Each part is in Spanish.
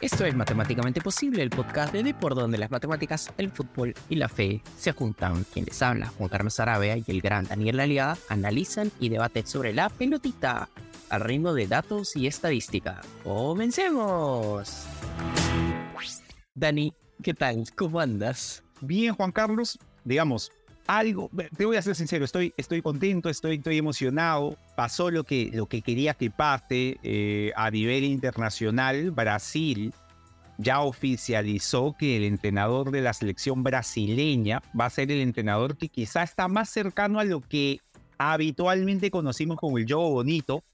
Esto es Matemáticamente Posible, el podcast de por donde las matemáticas, el fútbol y la fe se juntan. Quien les habla, Juan Carlos Arabia y el gran Daniel Aliada, analizan y debaten sobre la pelotita al ritmo de datos y estadística. ¡Comencemos! Dani, ¿qué tal? ¿Cómo andas? Bien, Juan Carlos. Digamos, algo, te voy a ser sincero, estoy, estoy contento, estoy, estoy emocionado. Pasó lo que, lo que quería que pase eh, a nivel internacional. Brasil ya oficializó que el entrenador de la selección brasileña va a ser el entrenador que quizá está más cercano a lo que habitualmente conocimos como el Jogo Bonito.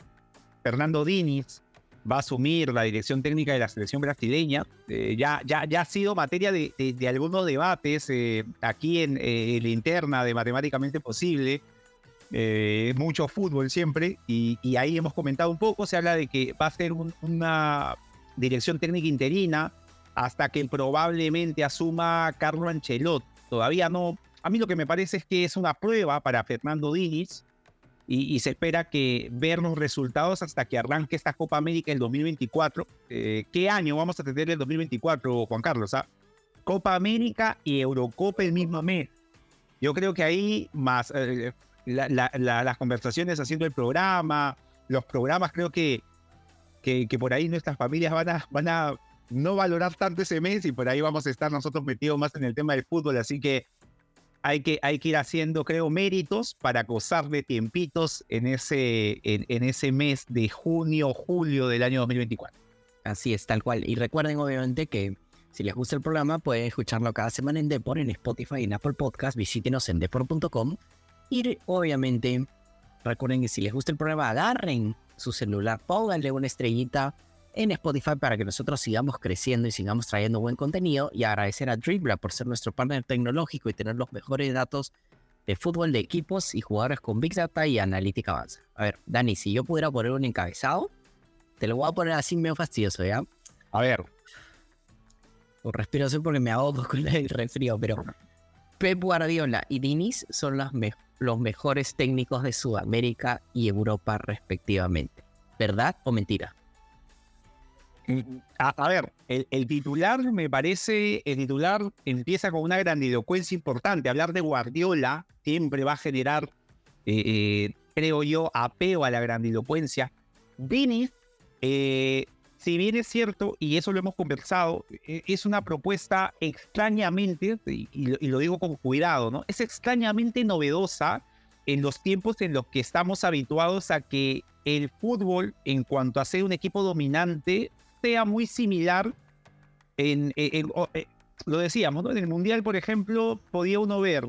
Fernando Diniz, va a asumir la dirección técnica de la selección brasileña. Eh, ya, ya, ya ha sido materia de, algunos debates eh, aquí en, eh, la interna de Matemáticamente Posible. mucho fútbol siempre, y, ahí hemos comentado un poco, se habla de que va a ser una dirección técnica interina hasta que probablemente asuma Carlo Ancelotti. Todavía no, a mí lo que me parece es que es una prueba para Fernando Diniz, y, se espera que ver los resultados hasta que arranque esta Copa América en 2024. Eh, ¿Qué año vamos a tener el 2024, Juan Carlos? Ah? Copa América y Eurocopa el mismo mes. Yo creo que ahí más eh, las conversaciones haciendo el programa, los programas, creo que, que, por ahí nuestras familias van a, van a no valorar tanto ese mes y por ahí vamos a estar nosotros metidos más en el tema del fútbol. Así que hay que, hay que ir haciendo, creo, méritos para gozar de tiempitos en ese, en, ese mes de junio, julio del año 2024. Así es, tal cual. Y recuerden, obviamente, que si les gusta el programa, pueden escucharlo cada semana en Depor, en Spotify, en Apple Podcast. Visítenos en depor.com. Y obviamente, recuerden que si les gusta el programa, agarren su celular, pónganle una estrellita en Spotify para que nosotros sigamos creciendo y sigamos trayendo buen contenido y agradecer a Dribbla por ser nuestro partner tecnológico y tener los mejores datos de fútbol de equipos y jugadores con Big Data y analítica avanzada. A ver, Dani, si yo pudiera poner un encabezado, te lo voy a poner así medio fastidioso, ¿ya? A ver. O respiración porque me ahogo con el resfrío, pero Pep Guardiola y Diniz son los mejores técnicos de Sudamérica y Europa respectivamente. ¿Verdad o mentira? A, ver, el, titular me parece, el titular empieza con una grandilocuencia importante. Hablar de Guardiola siempre va a generar, eh, eh, creo yo, apeo a la grandilocuencia. Dini, eh, si bien es cierto, y eso lo hemos conversado, es una propuesta extrañamente, y, y, lo digo con cuidado, ¿no? Es extrañamente novedosa en los tiempos en los que estamos habituados a que el fútbol, en cuanto a ser un equipo dominante, sea muy similar en, eh, lo decíamos, ¿no? En el Mundial, por ejemplo, podía uno ver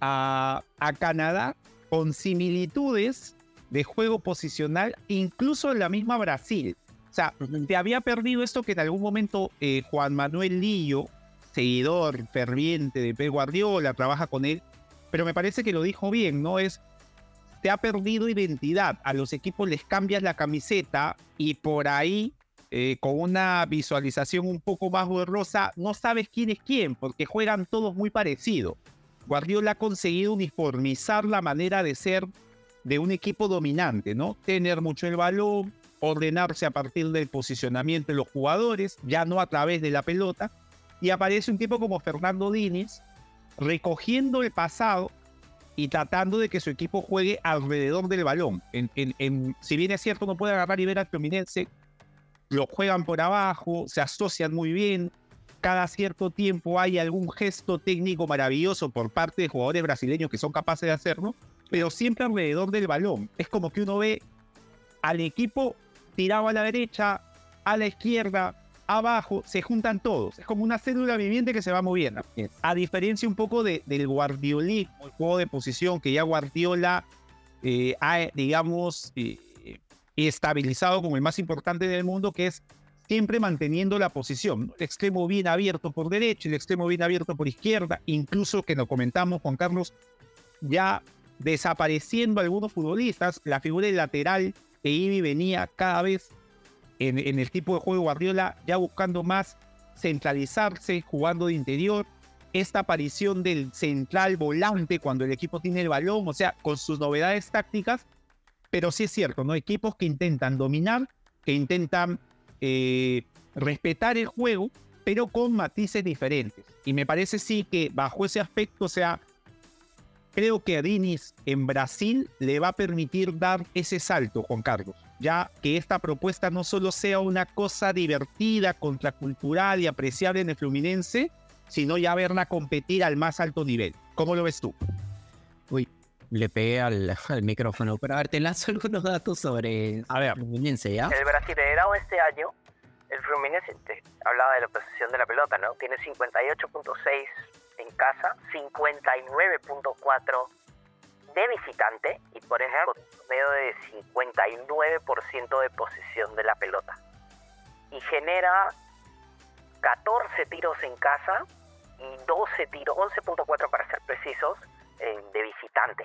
a, a Canadá con similitudes de juego posicional, incluso en la misma Brasil. O sea, te había perdido esto que en algún momento eh, Juan Manuel Lillo, seguidor ferviente de Pep Guardiola, trabaja con él, pero me parece que lo dijo bien, ¿no? Es, te ha perdido identidad, a los equipos les cambias la camiseta y por ahí eh, con una visualización un poco más borrosa, no sabes quién es quién, porque juegan todos muy parecido. Guardiola ha conseguido uniformizar la manera de ser de un equipo dominante, ¿no? Tener mucho el balón, ordenarse a partir del posicionamiento de los jugadores, ya no a través de la pelota, y aparece un tipo como Fernando Diniz recogiendo el pasado y tratando de que su equipo juegue alrededor del balón. En, si bien es cierto, no puede agarrar y ver al Fluminense lo juegan por abajo, se asocian muy bien. Cada cierto tiempo hay algún gesto técnico maravilloso por parte de jugadores brasileños que son capaces de hacerlo, pero siempre alrededor del balón. Es como que uno ve al equipo tirado a la derecha, a la izquierda, abajo, se juntan todos. Es como una célula viviente que se va moviendo. A diferencia un poco de, del guardiolismo, el juego de posición que ya Guardiola eh, ha, digamos, eh, estabilizado como el más importante del mundo, que es siempre manteniendo la posición. El extremo bien abierto por derecha, el extremo bien abierto por izquierda, incluso que nos comentamos, Juan Carlos, ya desapareciendo algunos futbolistas, la figura del lateral que Ibi venía cada vez en, en, el tipo de juego Guardiola, ya buscando más centralizarse, jugando de interior. Esta aparición del central volante cuando el equipo tiene el balón, o sea, con sus novedades tácticas, pero sí es cierto, ¿no? Equipos que intentan dominar, que intentan eh, respetar el juego, pero con matices diferentes. Y me parece sí que bajo ese aspecto, o sea, creo que a Dinis en Brasil le va a permitir dar ese salto, Juan Carlos. Ya que esta propuesta no solo sea una cosa divertida, contracultural y apreciable en el Fluminense, sino ya verla competir al más alto nivel. ¿Cómo lo ves tú? Uy, le pegué al, micrófono, pero a ver, te lanzo algunos datos sobre a ver. Fluminense, ¿ya? El Brasileirao este año, el Fluminense, hablaba de la posesión de la pelota, ¿no? Tiene 58.6 en casa, 59.4 de visitante y por ejemplo, medio de 59% de posesión de la pelota. Y genera 14 tiros en casa y 12 tiros, 11.4 para ser precisos, de visitante.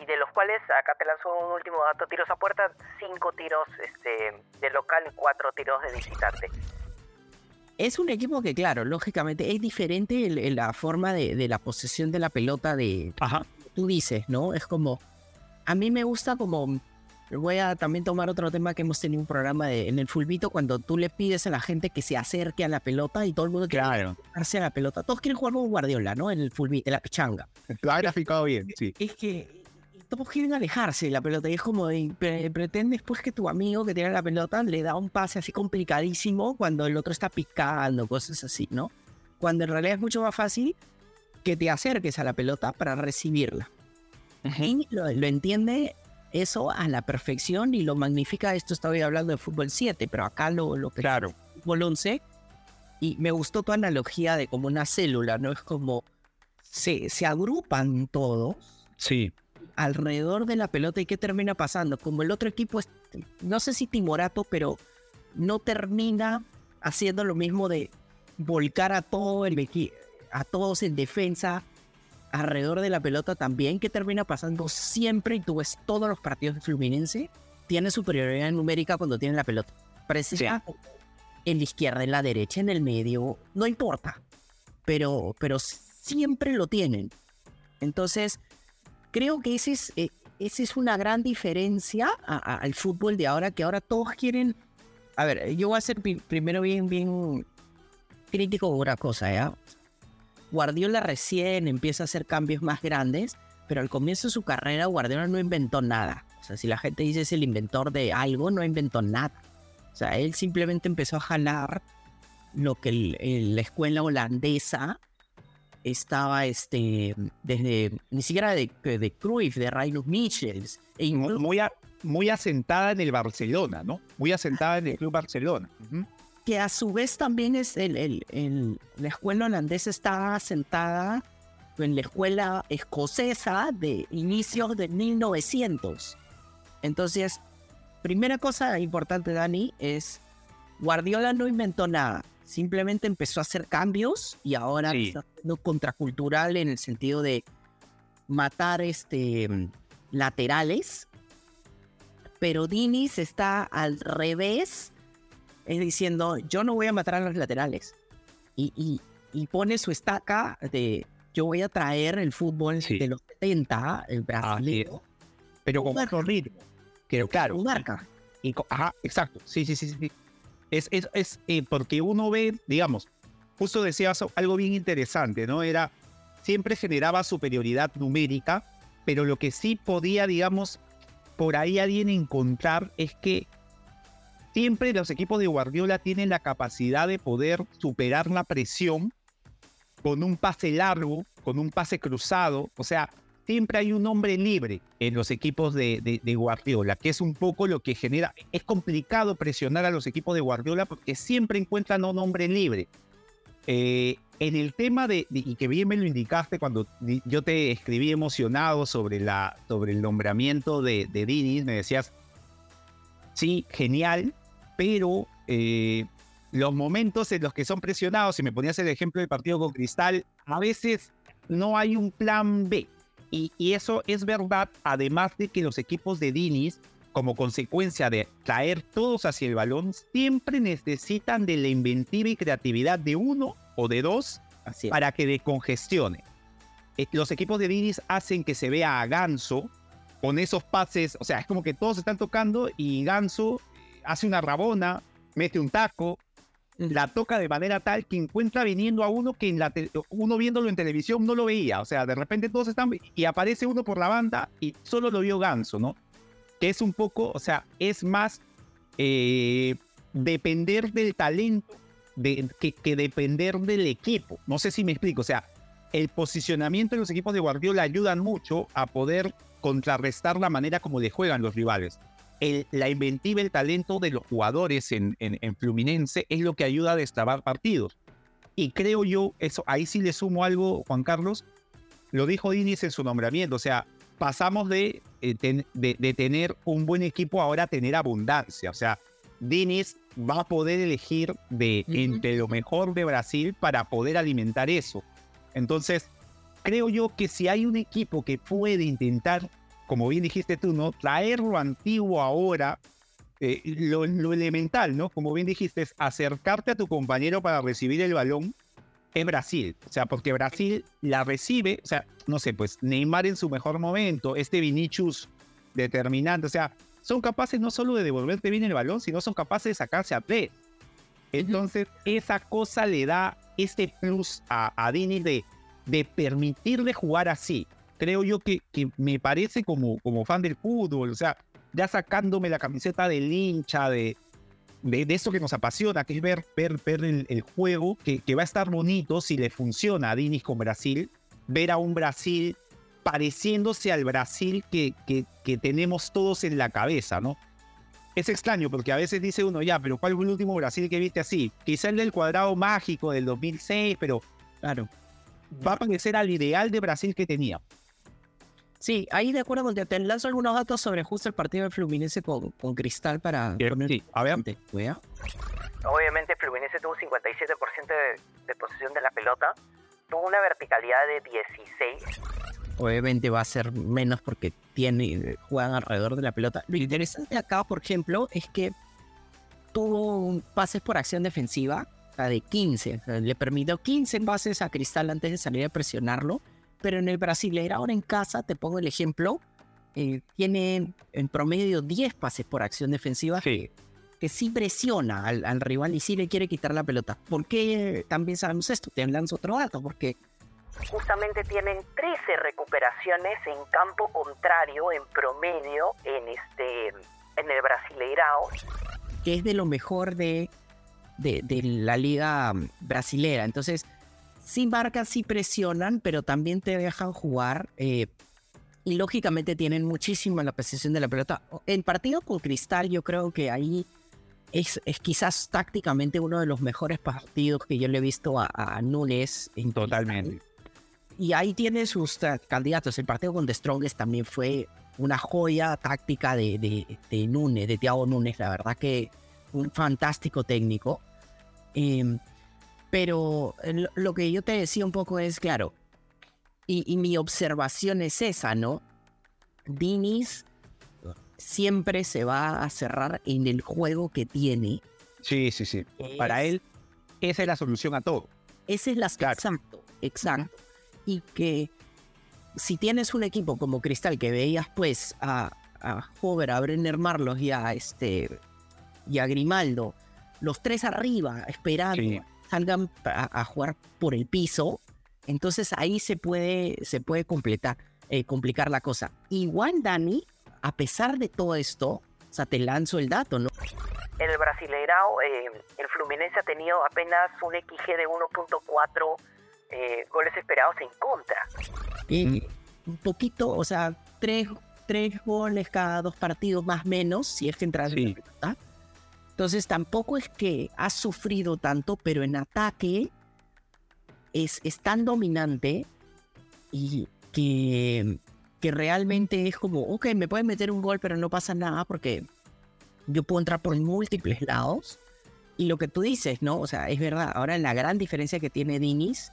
y de los cuales, acá te lanzo un último dato, tiros a puerta, 5 tiros este, de local y 4 tiros de visitante. Es un equipo que, claro, lógicamente es diferente en, la forma de, la posesión de la pelota de... Ajá. Tú dices, ¿no? Es como... A mí me gusta como... Voy a también tomar otro tema que hemos tenido un programa de, en el Fulbito cuando tú le pides a la gente que se acerque a la pelota y todo el mundo quiere acercarse a la pelota. Todos quieren jugar con Guardiola, ¿no? En el Fulbito, en la pichanga. Lo ha graficado bien, sí. Es que todos quieren alejarse de la pelota y es como pretende después que tu amigo que tiene la pelota le da un pase así complicadísimo cuando el otro está picando, cosas así, ¿no? Cuando en realidad es mucho más fácil que te acerques a la pelota para recibirla. Y lo, entiende eso a la perfección y lo magnifica. Esto estaba hablando de fútbol 7, pero acá lo, lo claro. fútbol 11. Y me gustó tu analogía de como una célula, ¿no? Es como se, se agrupan todos. Sí alrededor de la pelota y qué termina pasando. Como el otro equipo es, no sé si timorato, pero no termina haciendo lo mismo de volcar a todo el a todos en defensa alrededor de la pelota también, que termina pasando siempre y tú ves todos los partidos de Fluminense, tiene superioridad numérica cuando tiene la pelota. Precisa en la izquierda, en la derecha, en el medio, no importa, pero, pero siempre lo tienen. Entonces, creo que ese es, eh, esa es una gran diferencia al fútbol de ahora, que ahora todos quieren... A ver, yo voy a ser primero bien, bien crítico de una cosa, ¿ya? Guardiola recién empieza a hacer cambios más grandes, pero al comienzo de su carrera Guardiola no inventó nada. O sea, si la gente dice es el inventor de algo, no inventó nada. O sea, él simplemente empezó a jalar lo que la escuela holandesa estaba este, desde, ni siquiera de, de Cruyff, de Rainus Michels. Muy, muy asentada en el Barcelona, ¿no? Muy asentada en el Club Barcelona. Que a su vez también es el, el, la escuela holandesa está asentada en la escuela escocesa de inicios de 1900. Entonces, primera cosa importante, Dani, es Guardiola no inventó nada simplemente empezó a hacer cambios y ahora está siendo contracultural en el sentido de matar este, laterales. Pero Dinis está al revés, es diciendo, yo no voy a matar a los laterales. Y, y, pone su estaca de, yo voy a traer el fútbol de los 70, el brasileño. pero con otro ritmo. Pero claro. Marca. Y, ajá, exacto. Sí, sí, sí, sí. Es, es, eh, porque uno ve, digamos, justo decías algo bien interesante, ¿no? Era, siempre generaba superioridad numérica, pero lo que sí podía, digamos, por ahí alguien encontrar es que siempre los equipos de Guardiola tienen la capacidad de poder superar la presión con un pase largo, con un pase cruzado, o sea, siempre hay un hombre libre en los equipos de, Guardiola, que es un poco lo que genera. Es complicado presionar a los equipos de Guardiola porque siempre encuentran un hombre libre. Eh, en el tema de, y que bien me lo indicaste cuando yo te escribí emocionado sobre, la, sobre el nombramiento de, de me decías, sí, genial, pero eh, los momentos en los que son presionados, si me ponías el ejemplo del partido con Cristal, a veces no hay un plan B. Y, eso es verdad, además de que los equipos de Dinis, como consecuencia de traer todos hacia el balón, siempre necesitan de la inventiva y creatividad de uno o de dos para que decongestione. Eh, los equipos de Dinis hacen que se vea a Ganso con esos pases, o sea, es como que todos están tocando y Ganso hace una rabona mete un taco, la toca de manera tal que encuentra viniendo a uno que en la uno viéndolo en televisión no lo veía. O sea, de repente todos están y aparece uno por la banda y solo lo vio Ganso, ¿no? Que es un poco, o sea, es más eh, depender del talento de, que, que depender del equipo. No sé si me explico. O sea, el posicionamiento de los equipos de Guardiola ayudan mucho a poder contrarrestar la manera como le juegan los rivales la inventiva, el talento de los jugadores en, en, Fluminense es lo que ayuda a destrabar partidos. Y creo yo, eso, ahí sí le sumo algo, Juan Carlos, lo dijo Diniz en su nombramiento, o sea, pasamos de, eh, de, tener un buen equipo ahora a tener abundancia, o sea, Diniz va a poder elegir de entre lo mejor de Brasil para poder alimentar eso. Entonces, creo yo que si hay un equipo que puede intentar como bien dijiste tú, ¿no? Traer lo antiguo ahora, eh, lo, elemental, ¿no? Como bien dijiste, es acercarte a tu compañero para recibir el balón, es Brasil. O sea, porque Brasil la recibe, o sea, no sé, pues Neymar en su mejor momento, este Vinicius determinante, o sea, son capaces no solo de devolverte bien el balón, sino son capaces de sacarse a tres. Entonces, esa cosa le da este plus a, a Dini de, de permitirle jugar así creo yo que, que me parece como, como fan del fútbol, o sea, ya sacándome la camiseta del hincha, de, de, eso que nos apasiona, que es ver, ver, ver el, juego, que, que, va a estar bonito si le funciona a Dinis con Brasil, ver a un Brasil pareciéndose al Brasil que, que, que, tenemos todos en la cabeza, ¿no? Es extraño porque a veces dice uno, ya, pero ¿cuál fue el último Brasil que viste así? Quizá el del cuadrado mágico del 2006, pero claro, va a parecer al ideal de Brasil que tenía. Sí, ahí de acuerdo con te lanzo algunos datos sobre justo el partido de Fluminense con, con Cristal para poner sí, a ver. Obviamente Fluminense tuvo 57% de, de posesión de la pelota, tuvo una verticalidad de 16. Obviamente va a ser menos porque tiene, juegan alrededor de la pelota. Lo interesante acá, por ejemplo, es que tuvo pases por acción defensiva de 15. le permitió 15 pases a Cristal antes de salir a presionarlo pero en el Brasileirao ahora en casa, te pongo el ejemplo, eh, tiene en promedio 10 pases por acción defensiva que, sí presiona al, rival y sí le quiere quitar la pelota. ¿Por qué también sabemos esto? Te lanzo otro dato, porque... Justamente tienen 13 recuperaciones en campo contrario en promedio en, este, en el Brasileirao. Que es de lo mejor de, de, de la liga brasilera. Entonces, sí marcan, sí presionan, pero también te dejan jugar. Eh, y lógicamente tienen muchísimo la posesión de la pelota. En partido con Cristal, yo creo que ahí es, es, quizás tácticamente uno de los mejores partidos que yo le he visto a, a Nunes. En Totalmente. Y ahí tiene sus candidatos. El partido con The Strongest también fue una joya táctica de, de, de Nunes, de Thiago Nunes. La verdad que un fantástico técnico. Eh, pero lo que yo te decía un poco es, claro, y, mi observación es esa, ¿no? Dinis siempre se va a cerrar en el juego que tiene. Sí, sí, sí. Para él, esa es la solución a todo. Esa es la exacto, exacto. Y que si tienes un equipo como Cristal que veías pues a, a Hover, a Brenner Marlos y a este y a Grimaldo, los tres arriba, esperando salgan a, jugar por el piso, entonces ahí se puede, se puede completar, eh, complicar la cosa. Igual, Dani, a pesar de todo esto, o sea, te lanzo el dato, ¿no? En el Brasileirao, eh, el Fluminense ha tenido apenas un XG de 1.4 eh, goles esperados en contra. un poquito, o sea, tres, tres goles cada dos partidos más o menos, si es que entras en la entonces tampoco es que ha sufrido tanto, pero en ataque es, tan dominante y que, que realmente es como, ok, me pueden meter un gol, pero no pasa nada porque yo puedo entrar por múltiples lados. Y lo que tú dices, ¿no? O sea, es verdad. Ahora la gran diferencia que tiene Dinis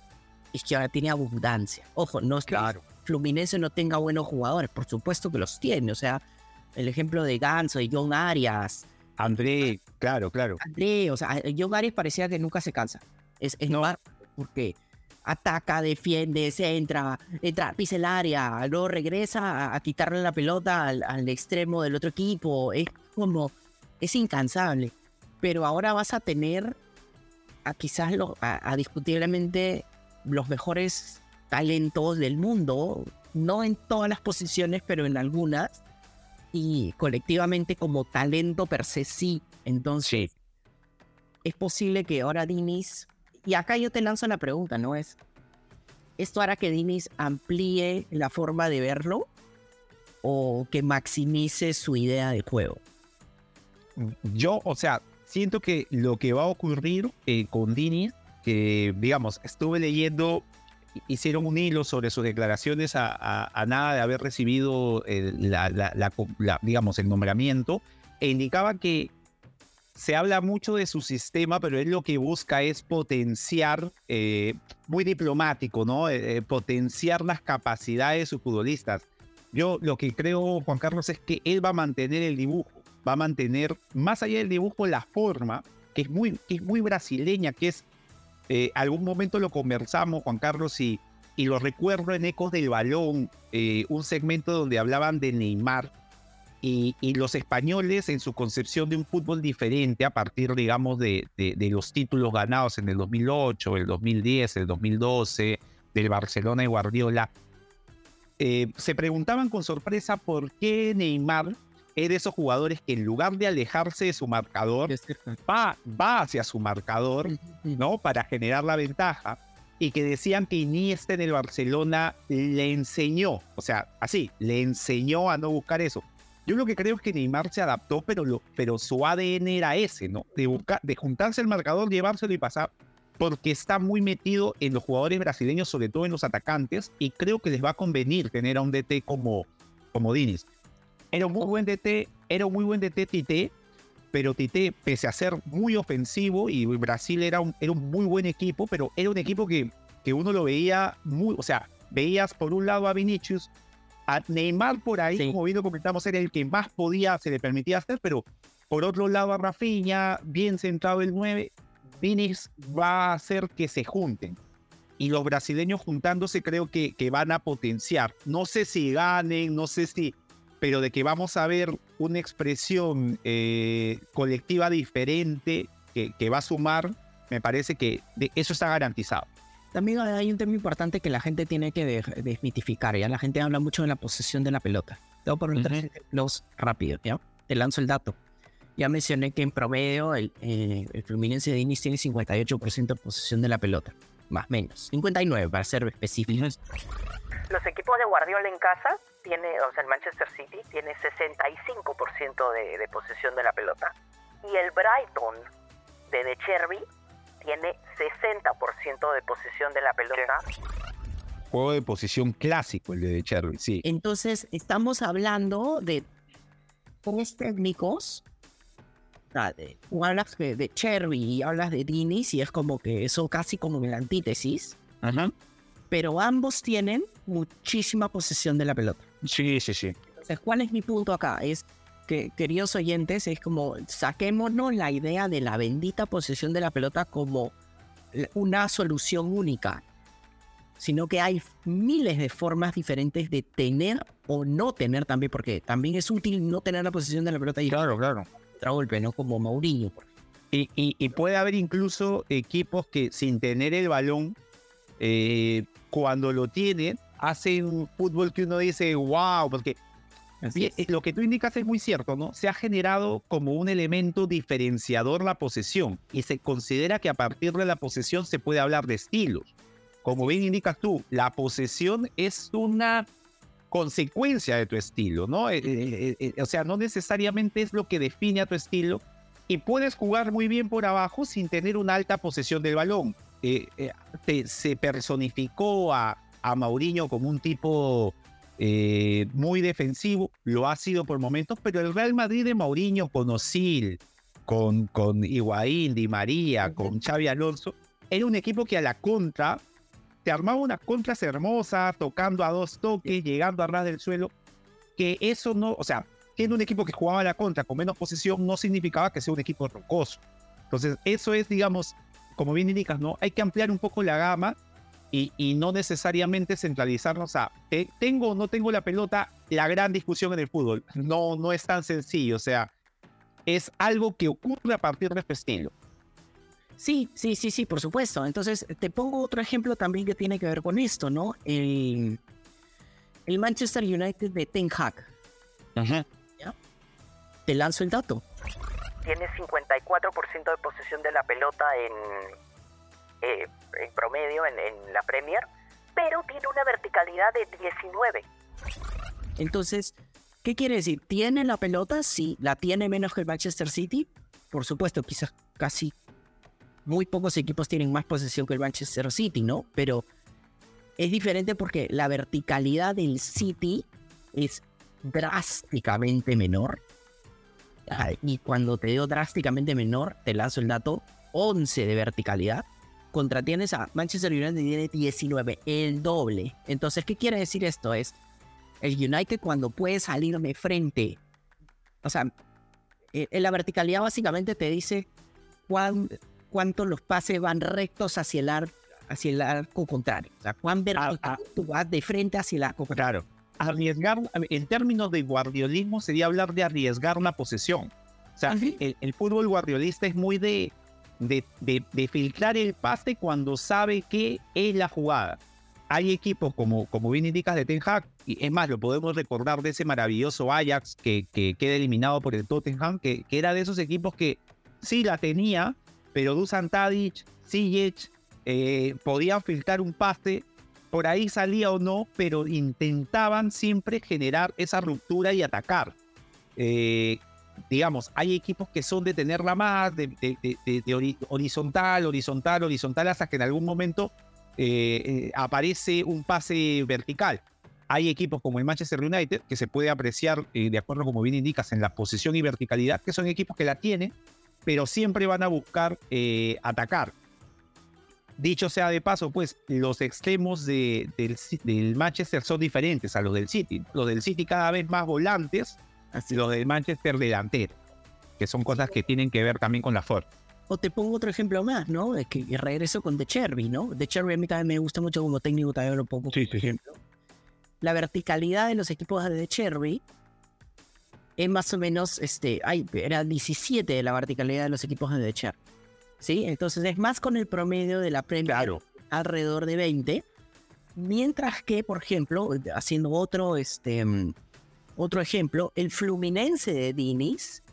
es que ahora tiene abundancia. Ojo, no es que Fluminense no tenga buenos jugadores, por supuesto que los tiene. O sea, el ejemplo de Ganso, y John Arias, André, claro, claro. André, o sea, yo Gares parecía que nunca se cansa. Es, es no. porque ataca, defiende, se entra, entra, pisa el área, luego regresa a, quitarle la pelota al, extremo del otro equipo. Es como, es incansable. pero ahora vas a tener a quizás lo, a, discutiblemente los mejores talentos del mundo, no en todas las posiciones, pero en algunas, y colectivamente como talento per se sí. Entonces, es posible que ahora Dinis, y acá yo te lanzo la pregunta, ¿no? Es, ¿esto hará que Dinis amplíe la forma de verlo o que maximice su idea de juego? Yo, o sea, siento que lo que va a ocurrir eh, con Dinis, que digamos, estuve leyendo, hicieron un hilo sobre sus declaraciones a, nada de haber recibido la, digamos, el nombramiento, e indicaba que se habla mucho de su sistema, pero él lo que busca es potenciar, eh, muy diplomático, ¿no? Eh, potenciar las capacidades de sus futbolistas. Yo lo que creo, Juan Carlos, es que él va a mantener el dibujo, va a mantener, más allá del dibujo, la forma, que es muy, que es muy brasileña, que es, eh, algún momento lo conversamos, Juan Carlos, y, y lo recuerdo en Ecos del Balón, eh, un segmento donde hablaban de Neymar, y, y, los españoles en su concepción de un fútbol diferente a partir, digamos, de, de, los títulos ganados en el 2008, el 2010, el 2012, del Barcelona y Guardiola, eh, se preguntaban con sorpresa por qué Neymar es de esos jugadores que en lugar de alejarse de su marcador, va, va hacia su marcador, ¿no? Para generar la ventaja. Y que decían que Iniesta en el Barcelona le enseñó, o sea, así, le enseñó a no buscar eso. Yo lo que creo es que Neymar se adaptó, pero, lo, pero su ADN era ese, ¿no? De, buscar, de juntarse el marcador, llevárselo y pasar porque está muy metido en los jugadores brasileños, sobre todo en los atacantes, y creo que les va a convenir tener a un DT como, como Diniz. Era un muy buen DT, era un muy buen DT Tite, pero Tite, pese a ser muy ofensivo, y Brasil era un, era un muy buen equipo, pero era un equipo que, que uno lo veía muy, o sea, veías por un lado a Vinicius, a Neymar por ahí, como bien lo comentamos, era el que más podía, se le permitía hacer, pero por otro lado a Rafinha, bien centrado el 9, Phoenix va a hacer que se junten. Y los brasileños juntándose creo que, que van a potenciar. No sé si ganen, no sé si, pero de que vamos a ver una expresión eh, colectiva diferente que, que, va a sumar, me parece que eso está garantizado. También hay un tema importante que la gente tiene que desmitificar. Ya la gente habla mucho de la posesión de la pelota. Tengo por uh -huh. rápido, ¿ya? Te lanzo el dato. Ya mencioné que en promedio el, eh, el Fluminense de Diniz tiene 58% de posesión de la pelota, más o menos. 59 para ser específicos. Los equipos de Guardiola en casa, tiene, o sea, el Manchester City tiene 65% de, de posesión de la pelota. Y el Brighton de De Cherby tiene 60% de posesión de la pelota. Juego de posición clásico el de De Cherby, sí. Entonces, estamos hablando de tres técnicos de, hablas de, de Cherry y hablas de Dinis y es como que eso casi como en la antítesis. Ajá. Pero ambos tienen muchísima posesión de la pelota. Sí, sí, sí. Entonces, ¿cuál es mi punto acá? Es que, queridos oyentes, es como saquémonos la idea de la bendita posesión de la pelota como una solución única, sino que hay miles de formas diferentes de tener o no tener también, porque también es útil no tener la posesión de la pelota. Y claro, claro golpe, ¿no? Como Mourinho. Y, y, puede haber incluso equipos que sin tener el balón, eh, cuando lo tienen, hacen un fútbol que uno dice, wow, porque lo que tú indicas es muy cierto, ¿no? Se ha generado como un elemento diferenciador la posesión y se considera que a partir de la posesión se puede hablar de estilos. Como bien indicas tú, la posesión es una consecuencia de tu estilo, ¿no? Eh, eh, eh, o sea, no necesariamente es lo que define a tu estilo y puedes jugar muy bien por abajo sin tener una alta posesión del balón. Se personificó a, a Mauriño como un tipo muy defensivo, lo ha sido por momentos, pero el Real Madrid de Mauriño con Osil, con, con Higuaín, Di María, con Xavi Alonso, era un equipo que a la contra te armaba unas contras hermosas, tocando a dos toques, llegando a ras del suelo, que eso no, o sea, siendo un equipo que jugaba a la contra con menos posesión, no significaba que sea un equipo rocoso. Entonces, eso es, digamos, como bien indicas, ¿no? Hay que ampliar un poco la gama y, y no necesariamente centralizarnos a, ¿tengo o no tengo la pelota? La gran discusión en el fútbol. No, no es tan sencillo, o sea, es algo que ocurre a partir de este estilo. Sí, sí, sí, sí, por supuesto. Entonces, te pongo otro ejemplo también que tiene que ver con esto, ¿no? El, el Manchester United de Ten Hag. Ajá. ¿ya? Te lanzo el dato. Tiene 54% de posesión de la pelota en, eh, en promedio en, en la Premier, pero tiene una verticalidad de 19. Entonces, ¿qué quiere decir? ¿Tiene la pelota? Sí. ¿La tiene menos que el Manchester City? Por supuesto, quizás casi muy pocos equipos tienen más posesión que el Manchester City, ¿no? Pero es diferente porque la verticalidad del City es drásticamente menor. Ah, Y cuando te digo drásticamente menor, te lanzo el dato 11 de verticalidad. Contra tienes a Manchester United tiene 19, el doble. Entonces, ¿qué quiere decir esto? Es el United cuando puede salirme frente. O sea, en la verticalidad básicamente te dice cuán, cuánto los pases van rectos hacia el, ar- hacia el arco contrario. O sea, cuán vertical ah. tú vas de frente hacia el arco contrario. Claro. Arriesgar, en términos de guardiolismo, sería hablar de arriesgar la posesión. O sea, el, el fútbol guardiolista es muy de, de, de- de filtrar el pase cuando sabe que es la jugada. Hay equipos, como, como bien indicas, de Ten Hag, y es más, lo podemos recordar de ese maravilloso Ajax que, que queda eliminado por el Tottenham, que, que era de esos equipos que sí la tenía, pero Dusan Tadic, Ziyech, eh, podían filtrar un pase, por ahí salía o no, pero intentaban siempre generar esa ruptura y atacar. Eh, digamos, hay equipos que son de tenerla más, de, de- de- de- de hori- horizontal, horizontal, horizontal, hasta que en algún momento eh, eh, aparece un pase vertical. Hay equipos como el Manchester United, que se puede apreciar, de acuerdo como bien indicas, en la posición y verticalidad, que son equipos que la tienen, pero siempre van a buscar atacar. Dicho sea de paso, pues los extremos de- del, Manchester son diferentes a los del City. Los del City cada vez más volantes, Así. los del Manchester delantero, que son cosas que tienen que ver también con la forma. O te pongo otro ejemplo más, ¿no? Es que regreso con De Cherby, ¿no? De Cherby a mí también me gusta mucho como técnico, también lo pongo Sí, sí, sí. ejemplo. La verticalidad de los equipos de De Cherby es más o menos, este, ay, era 17 de la verticalidad de los equipos de De Cherby. ¿Sí? Entonces es más con el promedio de la Premier Claro. alrededor de 20. Mientras que, por ejemplo, haciendo otro, este, mm, otro ejemplo, el Fluminense de Diniz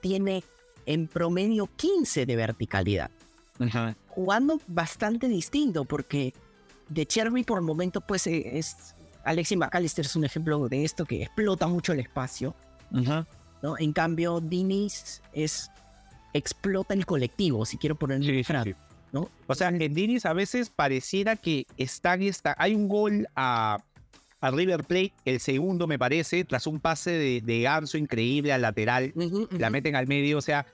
tiene en promedio 15 de verticalidad. Jugando bastante distinto porque de Cherby por el momento pues eh, es... Alexis McAllister es un ejemplo de esto que explota mucho el espacio, ¿no? En cambio, Diniz es... explota el colectivo, si quiero poner Sí, sí, sí. ¿no? O sea, en Dinis a veces pareciera que están esta. Hay un gol a, a River Plate, el segundo me parece, tras un pase de, de Ganso increíble al lateral, la meten al medio, o sea,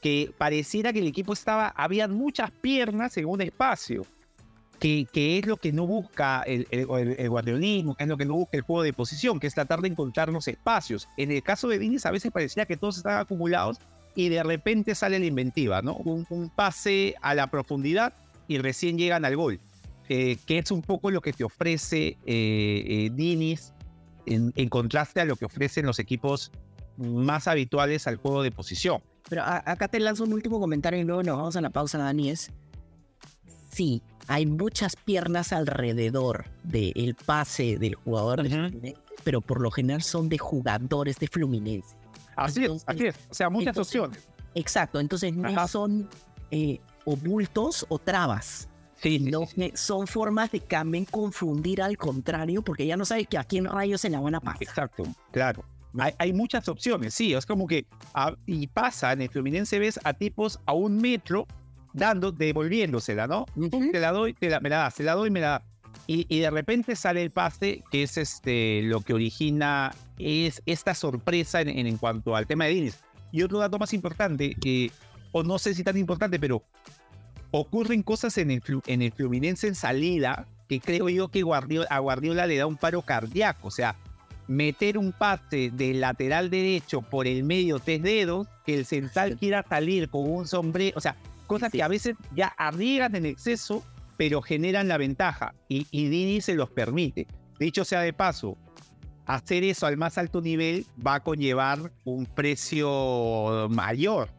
que pareciera que el equipo estaba, había muchas piernas en un espacio, que, que es lo que no busca el, el, el- el guardiolismo, que es lo que no busca el juego de posición, que es tratar de encontrar los espacios. En el caso de Dinis a veces pareciera que todos estaban acumulados y de repente sale la inventiva, ¿no? Un, un pase a la profundidad y recién llegan al gol, eh, que es un poco lo que te ofrece eh, eh, Diniz en, en contraste a lo que ofrecen los equipos más habituales al juego de posición. Pero a- acá te lanzo un último comentario y luego nos vamos a la pausa, Dani. Es, sí, hay muchas piernas alrededor del pase del jugador, pero por lo general son de jugadores de Fluminense. Así Entonces- es, así es. O sea, muchas entonces- opciones. Exacto, entonces no Ajá. son eh, o bultos o trabas. Sí, sí, sino sí, que son formas de también confundir al contrario, porque ya no sabes que a quién rayos se la van a pasar. Exacto, claro. Hay, hay muchas opciones, sí, es como que, y pasa, en el Fluminense ves a tipos a un metro dando, devolviéndosela, ¿no? Te la doy, te la, me la das, te la doy, me la da. Y, y de repente sale el pase, que es este, lo que origina es esta sorpresa en, en, en cuanto al tema de Diniz. Y otro dato más importante, eh, o no sé si tan importante, pero ocurren cosas en el, en el Fluminense en salida que creo yo que Guardiola, a Guardiola le da un paro cardíaco. O sea, meter un pase del lateral derecho por el medio tres dedos, que el central quiera salir con un sombrero, o sea, cosas que a veces ya arriesgan en exceso, pero generan la ventaja. Y, y Dini se los permite. Dicho sea de paso, hacer eso al más alto nivel va a conllevar un precio mayor.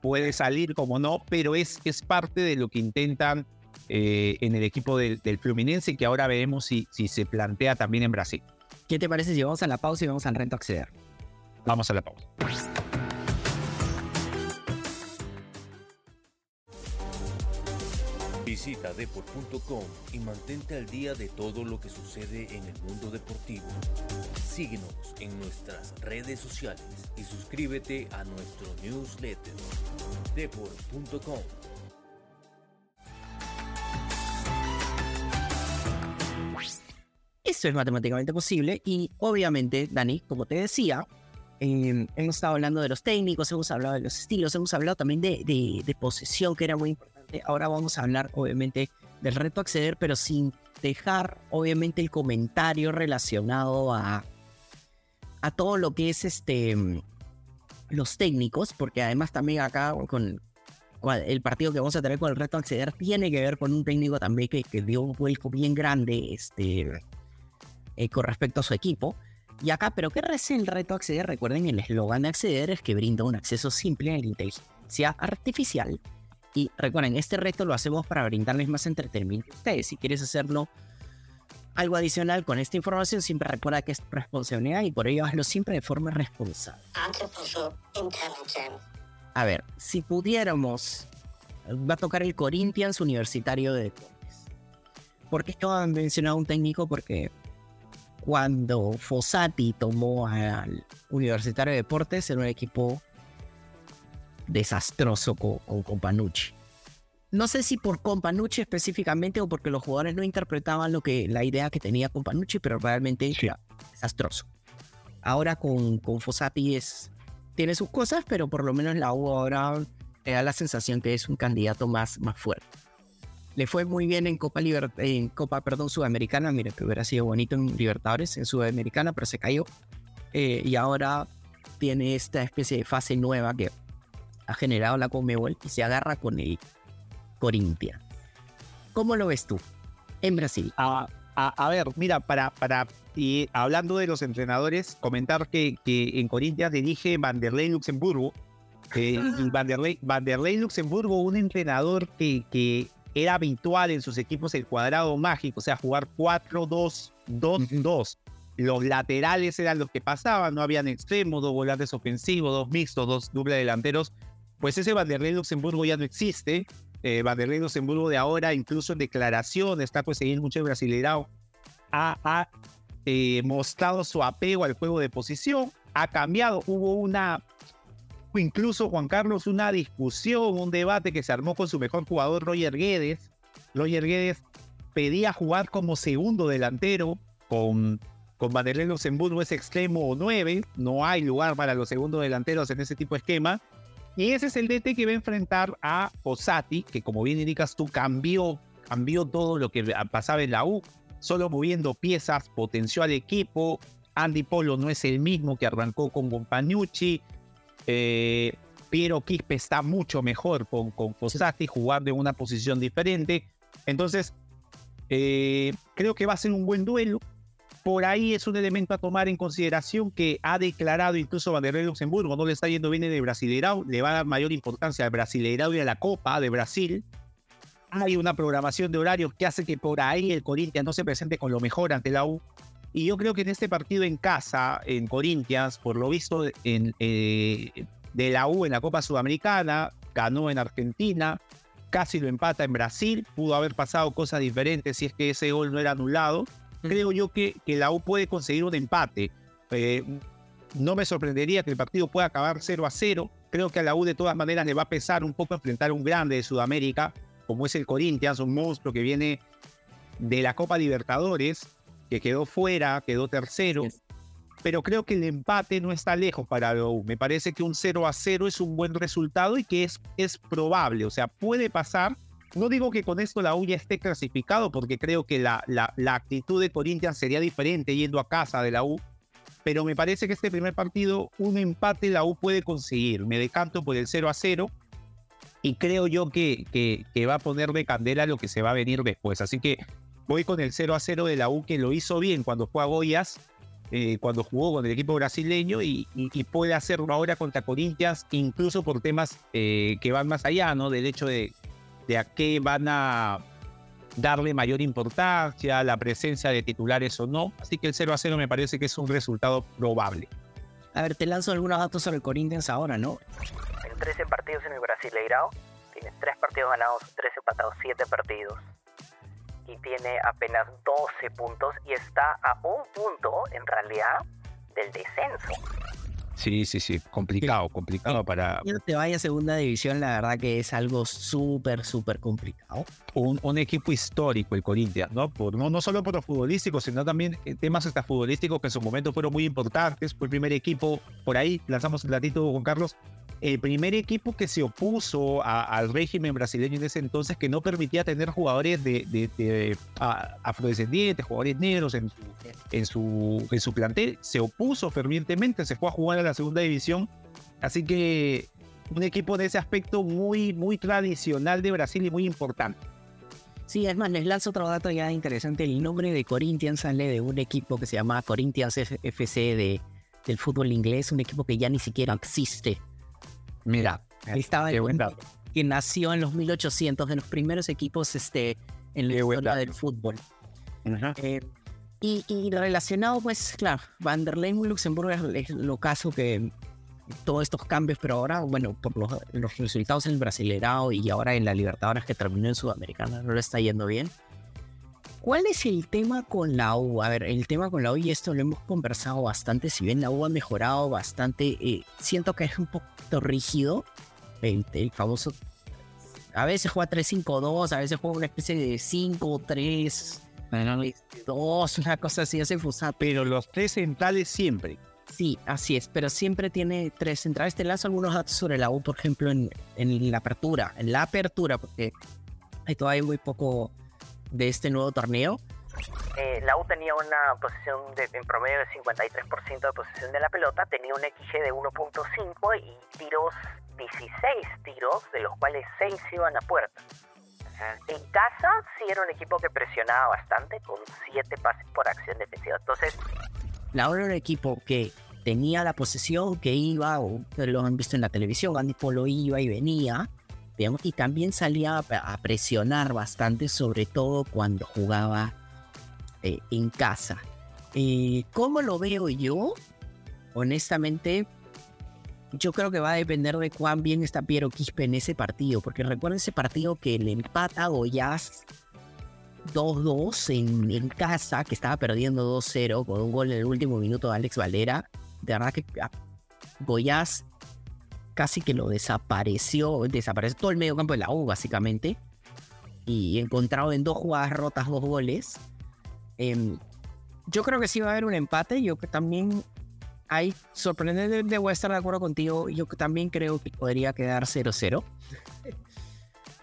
Puede salir como no, pero es, es parte de lo que intentan eh, en el equipo del, del, Fluminense, que ahora veremos si, si se plantea también en Brasil. ¿Qué te parece si vamos a la pausa y vamos al reto acceder? Vamos a la pausa. Visita deport.com y mantente al día de todo lo que sucede en el mundo deportivo. Síguenos en nuestras redes sociales y suscríbete a nuestro newsletter deport.com. Esto es matemáticamente posible y obviamente, Dani, como te decía, hemos estado hablando de los técnicos, hemos hablado de los estilos, hemos hablado también de, de, posesión, que era muy importante. Ahora vamos a hablar, obviamente, del reto acceder, pero sin dejar, obviamente, el comentario relacionado a, todo lo que es este los técnicos, porque además también acá con, el partido que vamos a tener con el reto acceder tiene que ver con un técnico también que, que dio un vuelco bien grande este, eh, con respecto a su equipo. Y acá, ¿pero qué es el reto acceder? Recuerden, el eslogan de acceder es que brinda un acceso simple a la inteligencia artificial. Y recuerden, este reto lo hacemos para brindarles más entretenimiento a ustedes. Si quieres hacerlo algo adicional con esta información, siempre recuerda que es responsabilidad y por ello hazlo siempre de forma responsable. A ver, si pudiéramos, va a tocar el Corinthians Universitario de Deportes. ¿Por qué esto han mencionado un técnico? Porque cuando Fossati tomó al Universitario de Deportes era un equipo desastroso con, con Companucci. No sé si por Companucci específicamente o porque los jugadores no interpretaban lo que, la idea que tenía Companucci, pero realmente era desastroso. Ahora con, con Fossati es, tiene sus cosas, pero por lo menos la U ahora te da la sensación que es un candidato más, más fuerte. Le fue muy bien en Copa, Liber en Copa perdón, Sudamericana. Mire, que hubiera sido bonito en Libertadores, en Sudamericana, pero se cayó. Eh, y ahora tiene esta especie de fase nueva que ha generado la Conmebol y se agarra con el Corinthians. ¿Cómo lo ves tú en Brasil? A, a, a ver, mira, para, para hablando de los entrenadores, comentar que, que en Corinthians dirige Vanderlei Luxemburgo. Eh, Vanderlei, Vanderlei Luxemburgo, un entrenador que, que era habitual en sus equipos el cuadrado mágico, o sea, jugar 4-2-2-2. Los laterales eran los que pasaban, no habían extremos, dos volantes ofensivos, dos mixtos, dos doble delanteros. Pues ese Vanderlei Luxemburgo ya no existe. Eh, Vanderlei Luxemburgo de ahora, incluso en declaración, está pues seguir mucho brasileirao, ha, ha eh, mostrado su apego al juego de posición, ha cambiado, hubo una incluso Juan Carlos una discusión, un debate que se armó con su mejor jugador Roger Guedes. Roger Guedes pedía jugar como segundo delantero con, con Vanderlei Luxemburgo ese extremo o 9. No hay lugar para los segundos delanteros en ese tipo de esquema. Y ese es el DT que va a enfrentar a Posati, que como bien indicas tú, cambió, cambió todo lo que pasaba en la U, solo moviendo piezas, potenció al equipo. Andy Polo no es el mismo que arrancó con Compañucci. Eh, Piero Quispe está mucho mejor con, con Fossati jugando en una posición diferente. Entonces, eh, creo que va a ser un buen duelo. Por ahí es un elemento a tomar en consideración que ha declarado incluso Vanderlei Luxemburgo, no le está yendo bien en el Brasileirao, le va a dar mayor importancia al Brasileirao y a la Copa de Brasil. Hay una programación de horarios que hace que por ahí el Corinthians no se presente con lo mejor ante la U. Y yo creo que en este partido en casa, en Corinthians, por lo visto en, eh, de la U en la Copa Sudamericana, ganó en Argentina, casi lo empata en Brasil, pudo haber pasado cosas diferentes si es que ese gol no era anulado. Creo yo que, que la U puede conseguir un empate. Eh, no me sorprendería que el partido pueda acabar 0 a 0. Creo que a la U de todas maneras le va a pesar un poco enfrentar un grande de Sudamérica, como es el Corinthians, un monstruo que viene de la Copa Libertadores que quedó fuera, quedó tercero. Yes. Pero creo que el empate no está lejos para la U. Me parece que un 0 a 0 es un buen resultado y que es, es probable. O sea, puede pasar. No digo que con esto la U ya esté clasificado, porque creo que la, la, la actitud de Corinthians sería diferente yendo a casa de la U. Pero me parece que este primer partido, un empate la U puede conseguir. Me decanto por el 0 a 0 y creo yo que, que, que va a poner de candela lo que se va a venir después. Así que voy con el 0 a 0 de la U que lo hizo bien cuando fue a Goyas eh, cuando jugó con el equipo brasileño y, puede hacerlo ahora contra Corinthians, incluso por temas eh, que van más allá, ¿no? Del hecho de, de a qué van a darle mayor importancia, la presencia de titulares o no. Así que el 0 a 0 me parece que es un resultado probable. A ver, te lanzo algunos datos sobre el Corinthians ahora, ¿no? En 13 partidos en el Brasileirao, tiene 3 partidos ganados, 3 empatados, 7 partidos. Y tiene apenas 12 puntos y está a un punto, en realidad, del descenso. Sí, sí, sí, complicado, complicado para... No te vaya a segunda división, la verdad que es algo súper, súper complicado. Un, un, equipo histórico, el Corinthians, ¿no? Por, no, no solo por lo futbolístico, sino también temas hasta futbolísticos que en su momento fueron muy importantes. Fue el primer equipo, por ahí lanzamos el platito con Carlos, el primer equipo que se opuso al régimen brasileño en ese entonces, que no permitía tener jugadores de, afrodescendientes, jugadores negros en en, su, en su plantel, se opuso fervientemente, se fue a jugar a la segunda división. Así que un equipo de ese aspecto muy, muy tradicional de Brasil y muy importante. Sí, es más, les lanzo otro dato ya interesante. El nombre de Corinthians sale de un equipo que se llama Corinthians FC de, del fútbol inglés, un equipo que ya ni siquiera existe Mira, ahí estaba el que nació en los 1800, de los primeros equipos este, en la historia del fútbol. Eh, y, relacionado, pues, claro, Van der Leyen Luxemburgo es lo caso que todos estos cambios, pero ahora, bueno, por los, los resultados en el Brasilerao y ahora en la Libertadores que terminó en Sudamericana, no le está yendo bien. ¿Cuál es el tema con la U? A ver, el tema con la U, y esto lo hemos conversado bastante, si bien la U ha mejorado bastante, eh, siento que es un poquito rígido, el, famoso... A veces juega 3-5-2, a veces juega una especie de 5-3, 2, una cosa así, hace fusar. Pero los tres centrales siempre. Sí, así es, pero siempre tiene tres centrales. Te lanzo algunos datos sobre la U, por ejemplo, en, la apertura, en la apertura, porque hay todavía muy poco de este nuevo torneo? Eh, la U tenía una posición de, en promedio de 53% de posición de la pelota, tenía un XG de 1.5 y tiros, 16 tiros, de los cuales 6 iban a puerta. En casa sí era un equipo que presionaba bastante, con 7 pases por acción defensiva. Entonces, la U era equipo que tenía la posesión, que iba, o lo han visto en la televisión, Andy Polo iba y venía, y también salía a presionar bastante, sobre todo cuando jugaba eh, en casa. Eh, ¿Cómo lo veo yo? Honestamente, yo creo que va a depender de cuán bien está Piero Quispe en ese partido, porque recuerden ese partido que le empata a Goyaz 2-2 en, casa, que estaba perdiendo 2-0 con un gol en el último minuto de Alex Valera. De verdad que ah, Goyaz casi que lo desapareció, desapareció todo el medio campo de la U básicamente, y encontrado en dos jugadas rotas dos goles. Em, yo creo que sí va a haber un empate, yo que también hay, sorprendente, a estar de acuerdo contigo, yo también creo que podría quedar 0-0.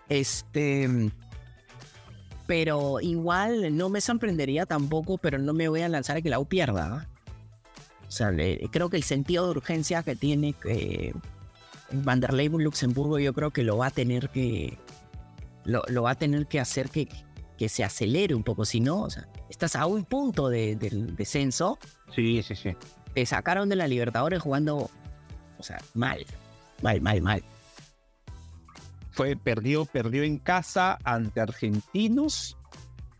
Este... Pero igual no me sorprendería tampoco, pero no me voy a lanzar a que la U pierda. O sea, creo que el sentido de urgencia que tiene que Van der Luxemburgo yo creo que lo va a tener que lo, va a tener que hacer que, que se acelere un poco, si no, o sea, estás a un punto del descenso. Sí, sí, sí. Te sacaron de la Libertadores jugando, o sea, mal, mal, mal, mal. Fue, perdió, perdió en casa ante Argentinos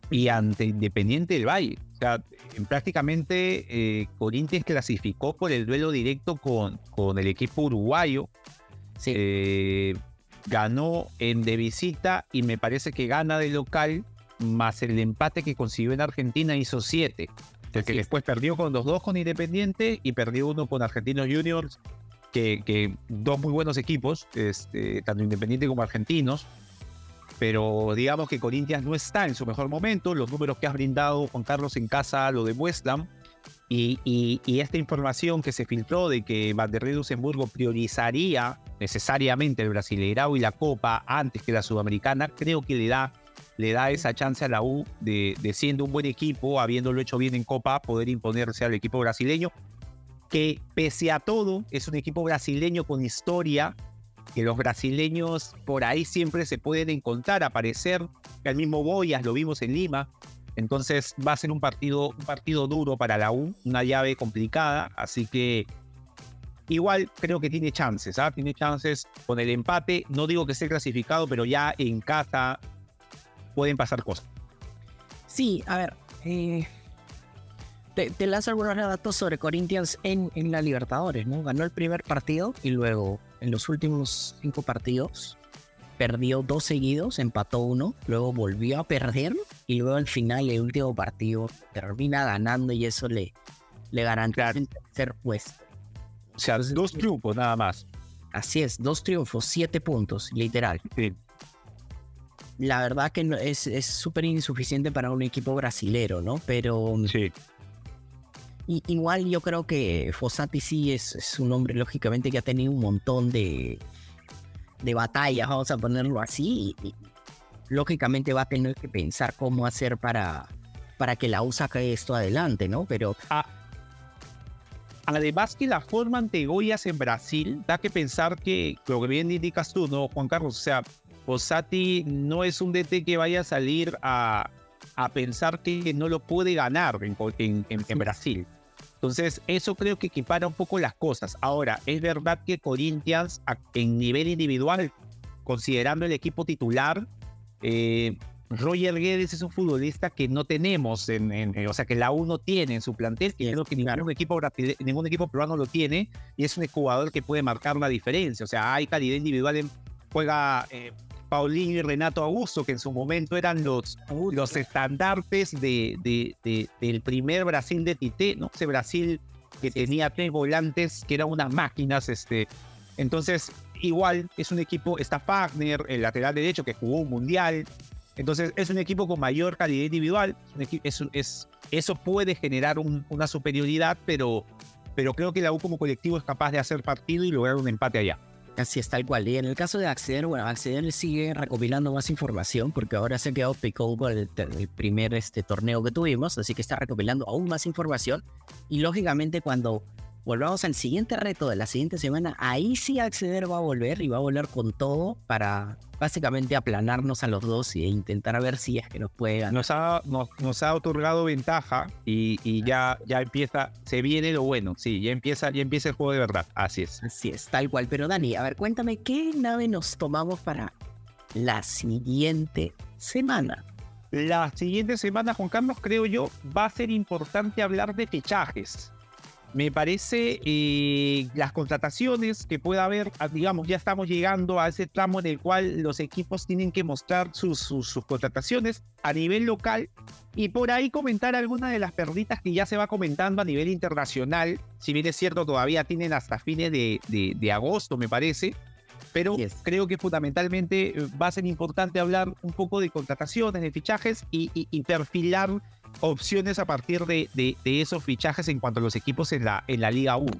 y ante Independiente del Valle. O sea, prácticamente eh, Corinthians clasificó por el duelo directo con, con el equipo uruguayo eh, ganó en de visita y me parece que gana de local, más el empate que consiguió en Argentina hizo siete. El que después perdió con los dos con Independiente y perdió uno con Argentinos Juniors, que, dos muy buenos equipos, este, tanto Independiente como Argentinos. Pero digamos que Corinthians no está en su mejor momento. Los números que has brindado, Juan Carlos, en casa lo demuestran. Y, esta información que se filtró de que Van der Luxemburgo priorizaría necesariamente el Brasileirao y la Copa antes que la Sudamericana, creo que le da, le da esa chance a la U de, siendo un buen equipo, habiéndolo hecho bien en Copa, poder imponerse al equipo brasileño, que pese a todo es un equipo brasileño con historia, que los brasileños por ahí siempre se pueden encontrar, aparecer, que al mismo Boyas lo vimos en Lima, Entonces va a ser un partido, un partido duro para la U, una llave complicada, así que igual creo que tiene chances, ¿ah? Tiene chances con el empate. No digo que esté clasificado, pero ya en casa pueden pasar cosas. Sí, a ver, eh, te, te lanzo algunos datos sobre Corinthians en, en la Libertadores, ¿no? Ganó el primer partido y luego en los últimos cinco partidos perdió dos seguidos, empató uno, luego volvió a perder y luego al final, el último partido, termina ganando y eso le, le garantiza el tercer puesto. O sea, dos triunfos nada más. Así es, dos triunfos, siete puntos, literal. Sí. La verdad que es es súper insuficiente para un equipo brasilero, ¿no? Pero Sí. Igual yo creo que Fossati sí es, es un hombre, lógicamente, que ha tenido un montón de, de batallas, vamos a ponerlo así, y, y lógicamente va a tener que pensar cómo hacer para, para que la U saque esto adelante, ¿no? Pero Además que la forma ante Goyas en Brasil da que pensar que, lo que bien indicas tú, ¿no, Juan Carlos? O sea, Fossati no es un DT que vaya a salir a, a pensar que no lo puede ganar en, en- en- en Brasil. Entonces, eso creo que equipara un poco las cosas. Ahora, es verdad que Corinthians, en nivel individual, considerando el equipo titular, eh, Roger Guedes es un futbolista que no tenemos, en, en- o sea, que la U no tiene en su plantel, que creo que claro. ningún, equipo, ningún equipo peruano lo tiene, y es un jugador que puede marcar la diferencia. O sea, hay calidad individual, en, juega eh, Paulinho y Renato Augusto, que en su momento eran los, los estandartes de, de- de- del primer Brasil de Tite, ¿no? Ese Brasil que tenía tres volantes, que eran unas máquinas, este. Entonces, igual es un equipo, está Fagner, el lateral derecho que jugó un mundial. Entonces, es un equipo con mayor calidad individual. es eso puede generar un- una superioridad, pero, pero creo que la U como colectivo es capaz de hacer partido y lograr un empate allá. Así es, tal cual. Y en el caso de Acceder, bueno, Acceder sigue recopilando más información porque ahora se quedado picado con el, el primer este, torneo que tuvimos, así que está recopilando aún más información. Y lógicamente cuando volvamos al siguiente reto de la siguiente semana, ahí sí Acceder va a volver y va a volver con todo para básicamente aplanarnos a los dos e intentar ver si es que nos puede ganar. Nos ha, nos, nos ha otorgado ventaja y, y ya, ya empieza, se viene lo bueno, sí, ya empieza, ya empieza el juego de verdad. Así es. Así es, tal cual. Pero Dani, a ver, cuéntame, ¿qué nave nos tomamos para la siguiente semana? La siguiente semana, Juan Carlos, creo yo, va a ser importante hablar de fichajes. Me parece eh, las contrataciones que pueda haber, ah, digamos, ya estamos llegando a ese tramo en el cual los equipos tienen que mostrar sus, sus, sus contrataciones a nivel local y por ahí comentar algunas de las perditas que ya se va comentando a nivel internacional. Si bien es cierto, todavía tienen hasta fines de, de, de agosto, me parece. Pero Así es. creo que fundamentalmente eh, va a ser importante hablar un poco de contrataciones, de fichajes y, y- y perfilar opciones a partir de, de- de esos fichajes en cuanto a los equipos en la, en la Liga 1.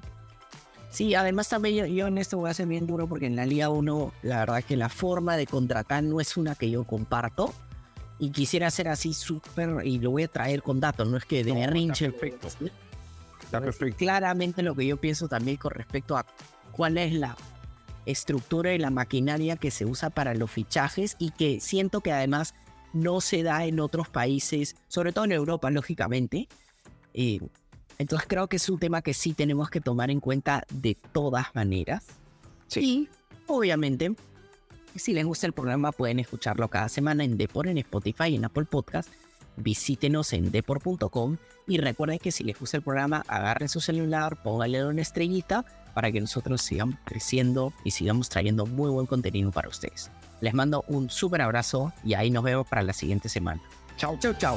Sí, además también yo, yo en esto voy a ser bien duro porque en la Liga 1 la verdad que la forma de contratar no es una que yo comparto y quisiera ser así súper y lo voy a traer con datos, no es que de No, está berrinche. perfecto. ¿sí? Está perfecto. Claramente lo que yo pienso también con respecto a cuál es la estructura y la maquinaria que se usa para los fichajes y que siento que además no se da en otros países, sobre todo en Europa, lógicamente. Eh, entonces creo que es un tema que sí tenemos que tomar en cuenta de todas maneras. Sí. Y obviamente, si les gusta el programa, pueden escucharlo cada semana en Depor, en Spotify, en Apple Podcast. Visítenos en depor.com y recuerden que si les gusta el programa, agarren su celular, pónganle una estrellita para que nosotros sigamos creciendo y sigamos trayendo muy buen contenido para ustedes. Les mando un súper abrazo y ahí nos vemos para la siguiente semana. Chau, chau, chau.